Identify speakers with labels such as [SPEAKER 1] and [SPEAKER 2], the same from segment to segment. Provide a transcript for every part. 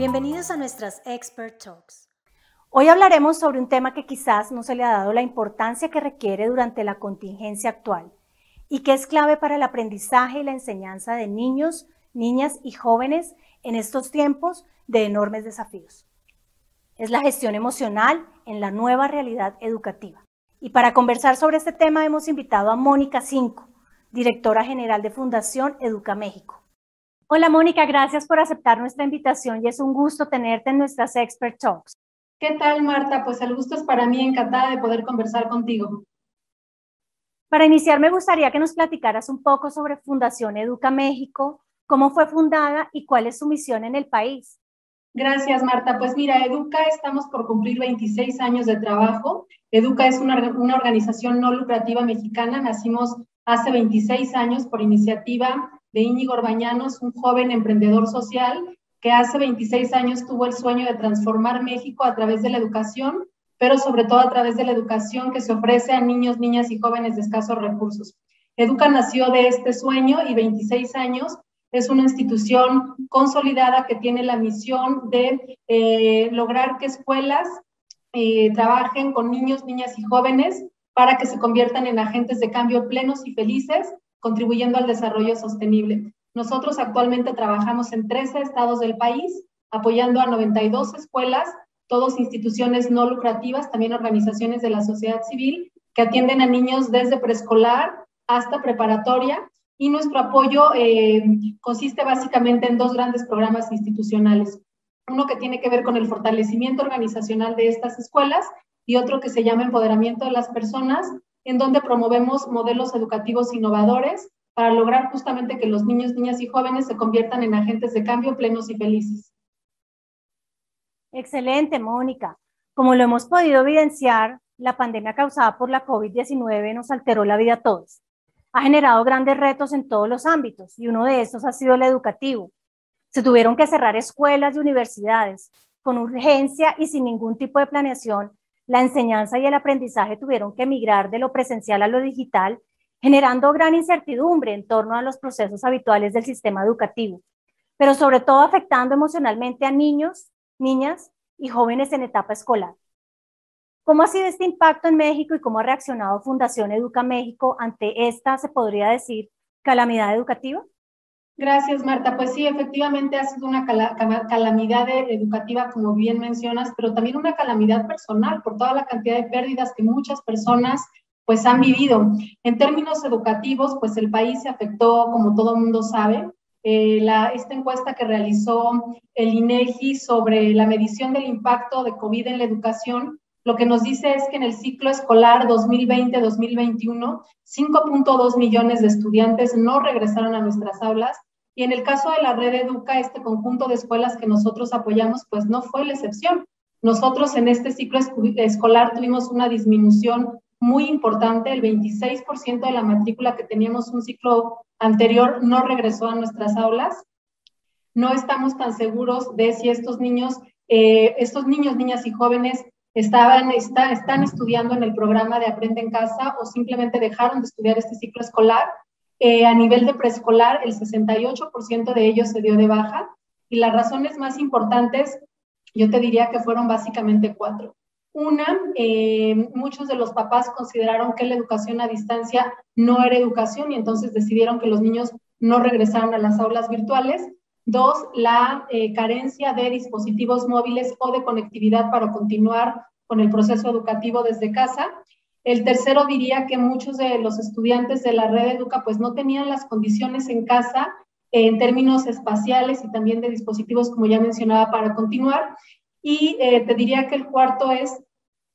[SPEAKER 1] Bienvenidos a nuestras Expert Talks. Hoy hablaremos sobre un tema que quizás no se le ha dado la importancia que requiere durante la contingencia actual y que es clave para el aprendizaje y la enseñanza de niños, niñas y jóvenes en estos tiempos de enormes desafíos. Es la gestión emocional en la nueva realidad educativa. Y para conversar sobre este tema hemos invitado a Mónica Cinco, directora general de Fundación Educa México. Hola Mónica, gracias por aceptar nuestra invitación y es un gusto tenerte en nuestras Expert Talks.
[SPEAKER 2] ¿Qué tal, Marta? Pues el gusto es para mí, encantada de poder conversar contigo.
[SPEAKER 1] Para iniciar, me gustaría que nos platicaras un poco sobre Fundación Educa México, cómo fue fundada y cuál es su misión en el país.
[SPEAKER 2] Gracias, Marta. Pues mira, Educa, estamos por cumplir 26 años de trabajo. Educa es una, una organización no lucrativa mexicana. Nacimos hace 26 años por iniciativa de Íñigo Orbañanos, un joven emprendedor social que hace 26 años tuvo el sueño de transformar México a través de la educación, pero sobre todo a través de la educación que se ofrece a niños, niñas y jóvenes de escasos recursos. Educa nació de este sueño y 26 años es una institución consolidada que tiene la misión de eh, lograr que escuelas eh, trabajen con niños, niñas y jóvenes para que se conviertan en agentes de cambio plenos y felices contribuyendo al desarrollo sostenible. Nosotros actualmente trabajamos en 13 estados del país, apoyando a 92 escuelas, todas instituciones no lucrativas, también organizaciones de la sociedad civil, que atienden a niños desde preescolar hasta preparatoria. Y nuestro apoyo eh, consiste básicamente en dos grandes programas institucionales. Uno que tiene que ver con el fortalecimiento organizacional de estas escuelas y otro que se llama empoderamiento de las personas en donde promovemos modelos educativos innovadores para lograr justamente que los niños, niñas y jóvenes se conviertan en agentes de cambio plenos y felices.
[SPEAKER 1] Excelente, Mónica. Como lo hemos podido evidenciar, la pandemia causada por la COVID-19 nos alteró la vida a todos. Ha generado grandes retos en todos los ámbitos y uno de estos ha sido el educativo. Se tuvieron que cerrar escuelas y universidades con urgencia y sin ningún tipo de planeación la enseñanza y el aprendizaje tuvieron que migrar de lo presencial a lo digital, generando gran incertidumbre en torno a los procesos habituales del sistema educativo, pero sobre todo afectando emocionalmente a niños, niñas y jóvenes en etapa escolar. ¿Cómo ha sido este impacto en México y cómo ha reaccionado Fundación Educa México ante esta, se podría decir, calamidad educativa?
[SPEAKER 2] Gracias, Marta. Pues sí, efectivamente ha sido una calamidad educativa, como bien mencionas, pero también una calamidad personal por toda la cantidad de pérdidas que muchas personas pues han vivido. En términos educativos, pues el país se afectó, como todo mundo sabe. Eh, la, esta encuesta que realizó el INEGI sobre la medición del impacto de COVID en la educación, lo que nos dice es que en el ciclo escolar 2020-2021, 5.2 millones de estudiantes no regresaron a nuestras aulas y en el caso de la red Educa, este conjunto de escuelas que nosotros apoyamos, pues no fue la excepción. Nosotros en este ciclo escolar tuvimos una disminución muy importante, el 26% de la matrícula que teníamos un ciclo anterior no regresó a nuestras aulas. No estamos tan seguros de si estos niños, eh, estos niños, niñas y jóvenes estaban, está, están estudiando en el programa de Aprende en Casa o simplemente dejaron de estudiar este ciclo escolar a nivel de preescolar, el 68% de ellos se dio de baja y las razones más importantes, yo te diría que fueron básicamente cuatro. Una, eh, muchos de los papás consideraron que la educación a distancia no era educación y entonces decidieron que los niños no regresaran a las aulas virtuales. Dos, la eh, carencia de dispositivos móviles o de conectividad para continuar con el proceso educativo desde casa. El tercero diría que muchos de los estudiantes de la red Educa pues no tenían las condiciones en casa en términos espaciales y también de dispositivos, como ya mencionaba, para continuar. Y eh, te diría que el cuarto es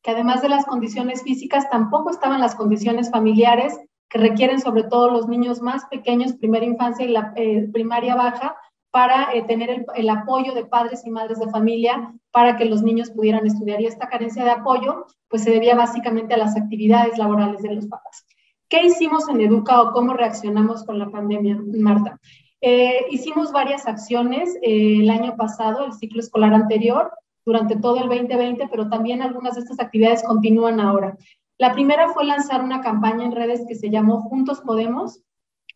[SPEAKER 2] que además de las condiciones físicas, tampoco estaban las condiciones familiares que requieren sobre todo los niños más pequeños, primera infancia y la eh, primaria baja, para eh, tener el, apoyo de padres y madres de familia para que los niños pudieran estudiar. Y esta carencia de apoyo, pues se debía básicamente a las actividades laborales de los papás. ¿Qué hicimos en Educa o cómo reaccionamos con la pandemia, Marta? Eh, hicimos varias acciones eh, el año pasado, el ciclo escolar anterior, durante todo el 2020, pero también algunas de estas actividades continúan ahora. La primera fue lanzar una campaña en redes que se llamó Juntos Podemos,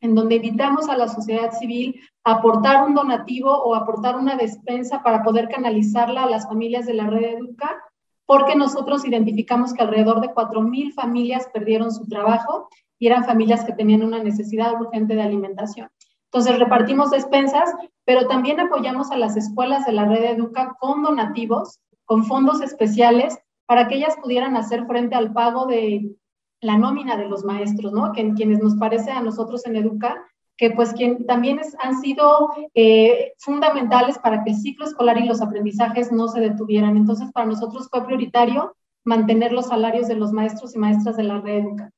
[SPEAKER 2] en donde invitamos a la sociedad civil aportar un donativo o aportar una despensa para poder canalizarla a las familias de la red Educa, porque nosotros identificamos que alrededor de 4.000 familias perdieron su trabajo y eran familias que tenían una necesidad urgente de alimentación. Entonces repartimos despensas, pero también apoyamos a las escuelas de la red Educa con donativos, con fondos especiales, para que ellas pudieran hacer frente al pago de la nómina de los maestros, ¿no? Que, quienes nos parece a nosotros en Educa, que pues quien, también han sido eh, fundamentales para que el ciclo escolar y los aprendizajes no se detuvieran. Entonces, para nosotros fue prioritario mantener los salarios de los maestros y maestras de la red Educa.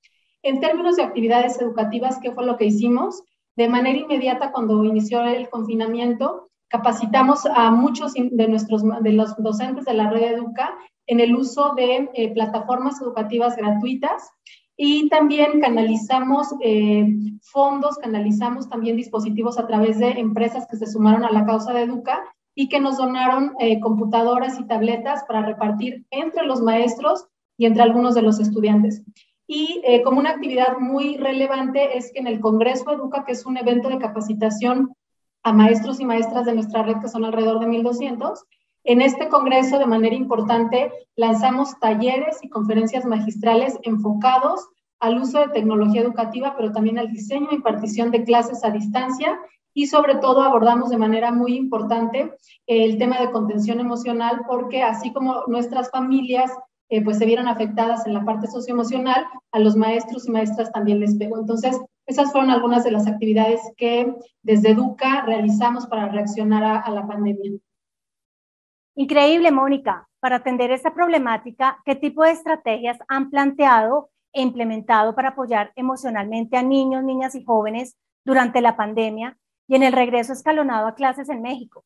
[SPEAKER 2] En términos de actividades educativas, ¿qué fue lo que hicimos? De manera inmediata, cuando inició el confinamiento, capacitamos a muchos de nuestros de los docentes de la red Educa en el uso de eh, plataformas educativas gratuitas y también canalizamos eh, fondos, canalizamos también dispositivos a través de empresas que se sumaron a la causa de Educa y que nos donaron eh, computadoras y tabletas para repartir entre los maestros y entre algunos de los estudiantes. Y eh, como una actividad muy relevante es que en el Congreso Educa, que es un evento de capacitación a maestros y maestras de nuestra red, que son alrededor de 1.200, en este Congreso de manera importante lanzamos talleres y conferencias magistrales enfocados al uso de tecnología educativa, pero también al diseño y impartición de clases a distancia y sobre todo abordamos de manera muy importante el tema de contención emocional porque así como nuestras familias eh, pues se vieron afectadas en la parte socioemocional, a los maestros y maestras también les pegó. Entonces, esas fueron algunas de las actividades que desde Educa realizamos para reaccionar a la pandemia.
[SPEAKER 1] Increíble, Mónica. Para atender esta problemática, ¿qué tipo de estrategias han planteado e implementado para apoyar emocionalmente a niños, niñas y jóvenes durante la pandemia y en el regreso escalonado a clases en México?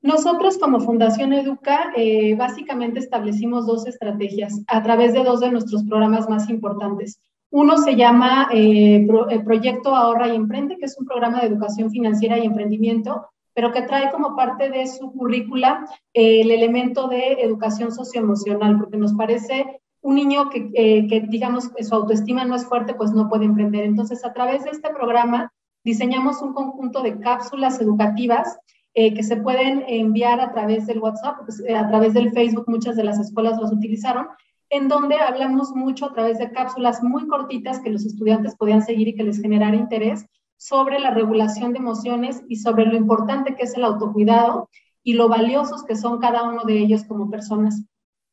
[SPEAKER 2] Nosotros como Fundación Educa eh, básicamente establecimos dos estrategias a través de dos de nuestros programas más importantes. Uno se llama eh, el Proyecto Ahorra y Emprende, que es un programa de educación financiera y emprendimiento, pero que trae como parte de su currícula eh, el elemento de educación socioemocional, porque nos parece un niño que, que, digamos, su autoestima no es fuerte, pues no puede emprender. Entonces, a través de este programa diseñamos un conjunto de cápsulas educativas eh, que se pueden enviar a través del WhatsApp, pues, eh, a través del Facebook, muchas de las escuelas los utilizaron, en donde hablamos mucho a través de cápsulas muy cortitas que los estudiantes podían seguir y que les generara interés sobre la regulación de emociones y sobre lo importante que es el autocuidado y lo valiosos que son cada uno de ellos como personas.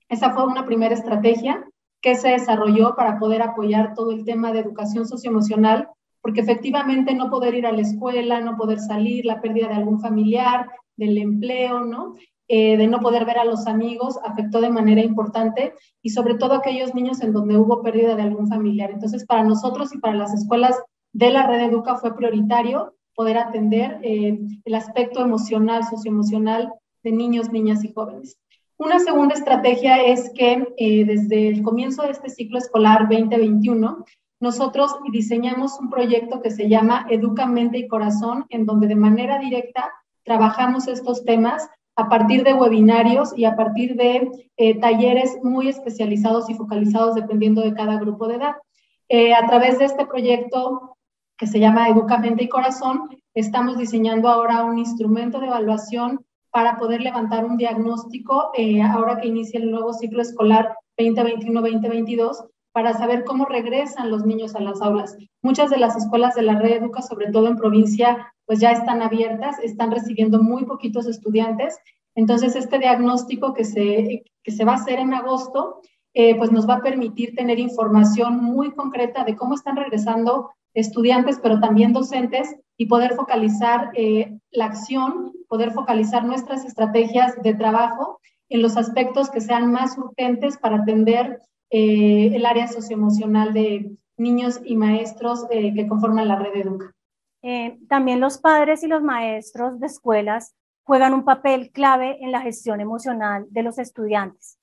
[SPEAKER 2] Esa fue una primera estrategia que se desarrolló para poder apoyar todo el tema de educación socioemocional porque efectivamente no poder ir a la escuela, no poder salir, la pérdida de algún familiar, del empleo, ¿no? Eh, de no poder ver a los amigos, afectó de manera importante y sobre todo aquellos niños en donde hubo pérdida de algún familiar. Entonces, para nosotros y para las escuelas de la red Educa fue prioritario poder atender eh, el aspecto emocional, socioemocional de niños, niñas y jóvenes. Una segunda estrategia es que eh, desde el comienzo de este ciclo escolar 2021 nosotros diseñamos un proyecto que se llama Educa Mente y Corazón, en donde de manera directa trabajamos estos temas a partir de webinarios y a partir de eh, talleres muy especializados y focalizados dependiendo de cada grupo de edad. A través de este proyecto que se llama Educa Mente y Corazón, estamos diseñando ahora un instrumento de evaluación para poder levantar un diagnóstico eh, ahora que inicia el nuevo ciclo escolar 2021-2022 para saber cómo regresan los niños a las aulas. Muchas de las escuelas de la red Educa, sobre todo en provincia, pues ya están abiertas, están recibiendo muy poquitos estudiantes. Entonces, este diagnóstico que se, que se va a hacer en agosto, eh, pues nos va a permitir tener información muy concreta de cómo están regresando estudiantes, pero también docentes, y poder focalizar eh, la acción, poder focalizar nuestras estrategias de trabajo en los aspectos que sean más urgentes para atender eh, el área socioemocional de niños y maestros eh, que conforman la red Educa.
[SPEAKER 1] Eh, también los padres y los maestros de escuelas juegan un papel clave en la gestión emocional de los estudiantes.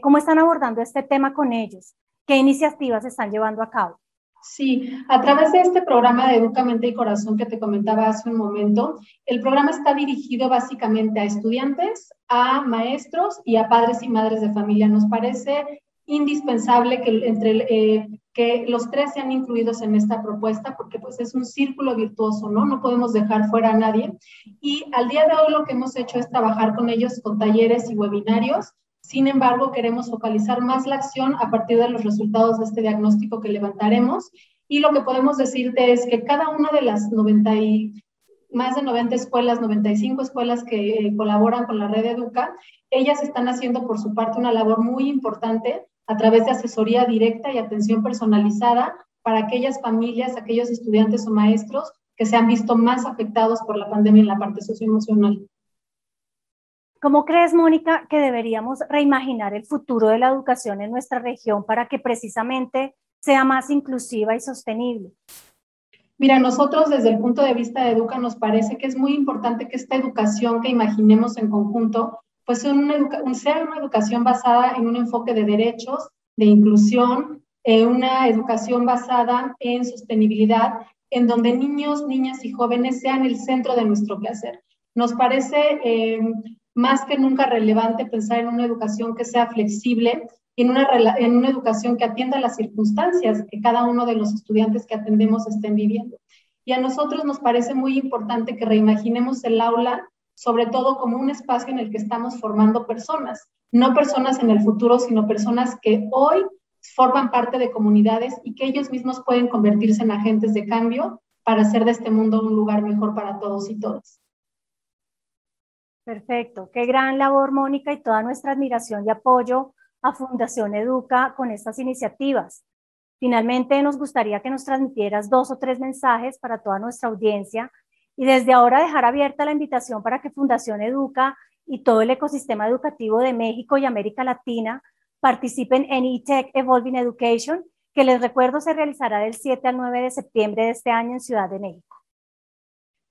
[SPEAKER 1] ¿Cómo están abordando este tema con ellos? ¿Qué iniciativas están llevando a cabo?
[SPEAKER 2] Sí, a través de este programa de Educa Mente y Corazón que te comentaba hace un momento, el programa está dirigido básicamente a estudiantes, a maestros y a padres y madres de familia. Nos parece indispensable que entre eh, que los tres sean incluidos en esta propuesta porque pues es un círculo virtuoso, ¿no? No podemos dejar fuera a nadie. Y al día de hoy lo que hemos hecho es trabajar con ellos con talleres y webinarios. Sin embargo, queremos focalizar más la acción a partir de los resultados de este diagnóstico que levantaremos. Y lo que podemos decirte es que cada una de las 90 y más de 90 escuelas, 95 escuelas que eh, colaboran con la red Educa, ellas están haciendo por su parte una labor muy importante a través de asesoría directa y atención personalizada para aquellas familias, aquellos estudiantes o maestros que se han visto más afectados por la pandemia en la parte socioemocional.
[SPEAKER 1] ¿Cómo crees, Mónica, que deberíamos reimaginar el futuro de la educación en nuestra región para que precisamente sea más inclusiva y sostenible?
[SPEAKER 2] Mira, nosotros desde el punto de vista de Educa nos parece que es muy importante que esta educación que imaginemos en conjunto pues sea una, educación basada en un enfoque de derechos, de inclusión, eh, una educación basada en sostenibilidad, en donde niños, niñas y jóvenes sean el centro de nuestro placer. Nos parece eh, más que nunca relevante pensar en una educación que sea flexible, en una, en una educación que atienda las circunstancias que cada uno de los estudiantes que atendemos estén viviendo. Y a nosotros nos parece muy importante que reimaginemos el aula sobre todo como un espacio en el que estamos formando personas, no personas en el futuro, sino personas que hoy forman parte de comunidades y que ellos mismos pueden convertirse en agentes de cambio para hacer de este mundo un lugar mejor para todos y todas.
[SPEAKER 1] Perfecto, qué gran labor, Mónica, y toda nuestra admiración y apoyo a Fundación Educa con estas iniciativas. Finalmente, nos gustaría que nos transmitieras dos o tres mensajes para toda nuestra audiencia y desde ahora dejar abierta la invitación para que Fundación Educa y todo el ecosistema educativo de México y América Latina participen en eTech Evolving Education, que les recuerdo se realizará del 7 al 9 de septiembre de este año en Ciudad de México.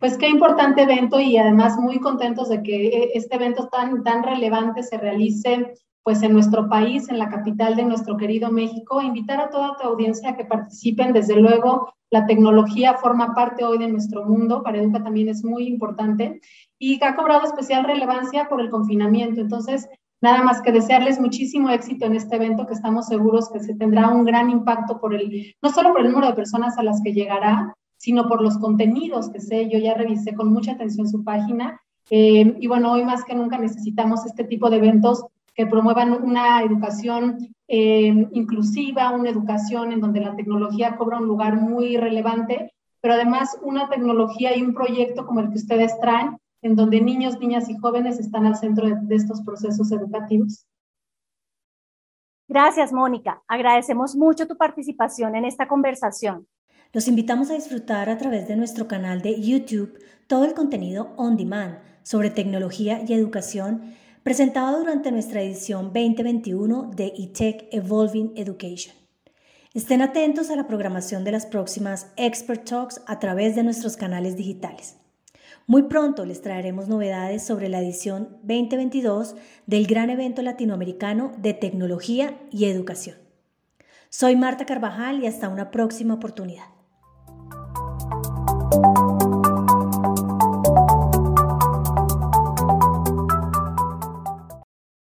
[SPEAKER 2] Pues qué importante evento y además muy contentos de que eh, este evento tan, tan relevante se realice pues en nuestro país, en la capital de nuestro querido México, invitar a toda tu audiencia a que participen. Desde luego, la tecnología forma parte hoy de nuestro mundo, para Educa también es muy importante y ha cobrado especial relevancia por el confinamiento. Entonces, nada más que desearles muchísimo éxito en este evento que estamos seguros que se tendrá un gran impacto por el, no solo por el número de personas a las que llegará, sino por los contenidos que sé. Yo ya revisé con mucha atención su página eh, y bueno, hoy más que nunca necesitamos este tipo de eventos que promuevan una educación eh, inclusiva, una educación en donde la tecnología cobra un lugar muy relevante, pero además una tecnología y un proyecto como el que ustedes traen, en donde niños, niñas y jóvenes están al centro de, de estos procesos educativos.
[SPEAKER 1] Gracias, Mónica. Agradecemos mucho tu participación en esta conversación.
[SPEAKER 3] Los invitamos a disfrutar a través de nuestro canal de YouTube todo el contenido on demand sobre tecnología y educación presentado durante nuestra edición 2021 de eTech Evolving Education. Estén atentos a la programación de las próximas Expert Talks a través de nuestros canales digitales. Muy pronto les traeremos novedades sobre la edición 2022 del gran evento latinoamericano de tecnología y educación. Soy Marta Carvajal y hasta una próxima oportunidad.